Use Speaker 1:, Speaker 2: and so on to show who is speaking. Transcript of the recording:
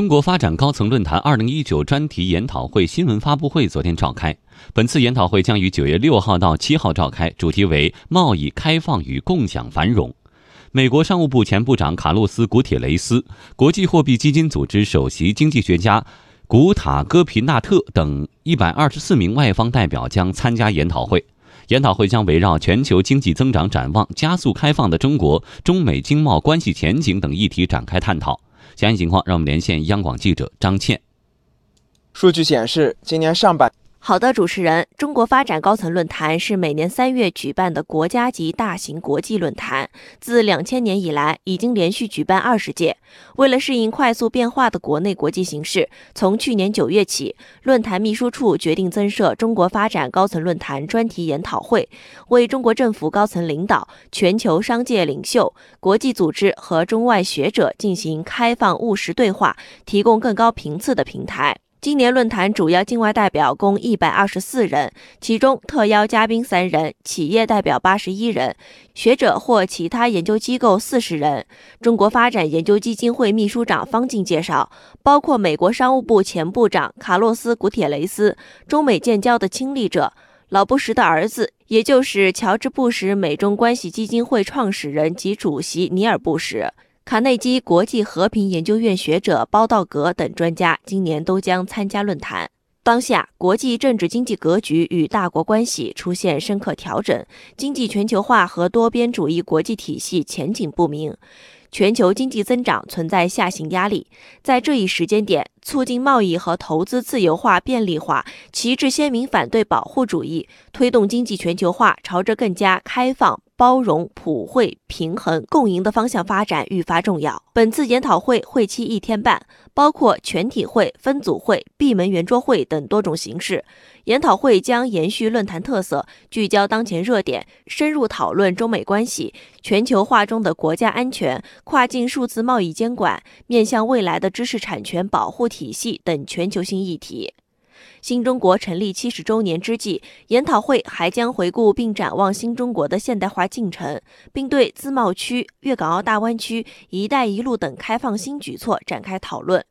Speaker 1: 中国发展高层论坛二零一九专题研讨会新闻发布会昨天召开。本次研讨会将于九月六号到七号召开，主题为“贸易开放与共享繁荣”。美国商务部前部长卡洛斯·古铁雷斯、国际货币基金组织首席经济学家古塔戈皮纳特等一百二十四名外方代表将参加研讨会。研讨会将围绕全球经济增长展望、加速开放的中国、中美经贸关系前景等议题展开探讨。详细情况，让我们连线央广记者张倩。
Speaker 2: 数据显示，今年上半。
Speaker 3: 好的，主持人，中国发展高层论坛是每年三月举办的国家级大型国际论坛，自两千年以来已经连续举办二十届。为了适应快速变化的国内国际形势，从去年九月起，论坛秘书处决定增设中国发展高层论坛专题研讨会，为中国政府高层领导、全球商界领袖、国际组织和中外学者进行开放务实对话，提供更高频次的平台。今年论坛主要境外代表共一百二十四人，其中特邀嘉宾三人，企业代表八十一人，学者或其他研究机构四十人。中国发展研究基金会秘书长方静介绍，包括美国商务部前部长卡洛斯·古铁雷斯，中美建交的亲历者，老布什的儿子，也就是乔治·布什美中关系基金会创始人及主席尼尔·布什。卡内基国际和平研究院学者包道格等专家今年都将参加论坛。当下，国际政治经济格局与大国关系出现深刻调整，经济全球化和多边主义国际体系前景不明，全球经济增长存在下行压力。在这一时间点，促进贸易和投资自由化便利化，旗帜鲜明反对保护主义，推动经济全球化朝着更加开放。包容、普惠、平衡、共赢的方向发展愈发重要。本次研讨会会期一天半，包括全体会、分组会、闭门圆桌会等多种形式。研讨会将延续论坛特色，聚焦当前热点，深入讨论中美关系、全球化中的国家安全、跨境数字贸易监管、面向未来的知识产权保护体系等全球性议题。新中国成立七十周年之际，研讨会还将回顾并展望新中国的现代化进程，并对自贸区、粤港澳大湾区、“一带一路”等开放新举措展开讨论。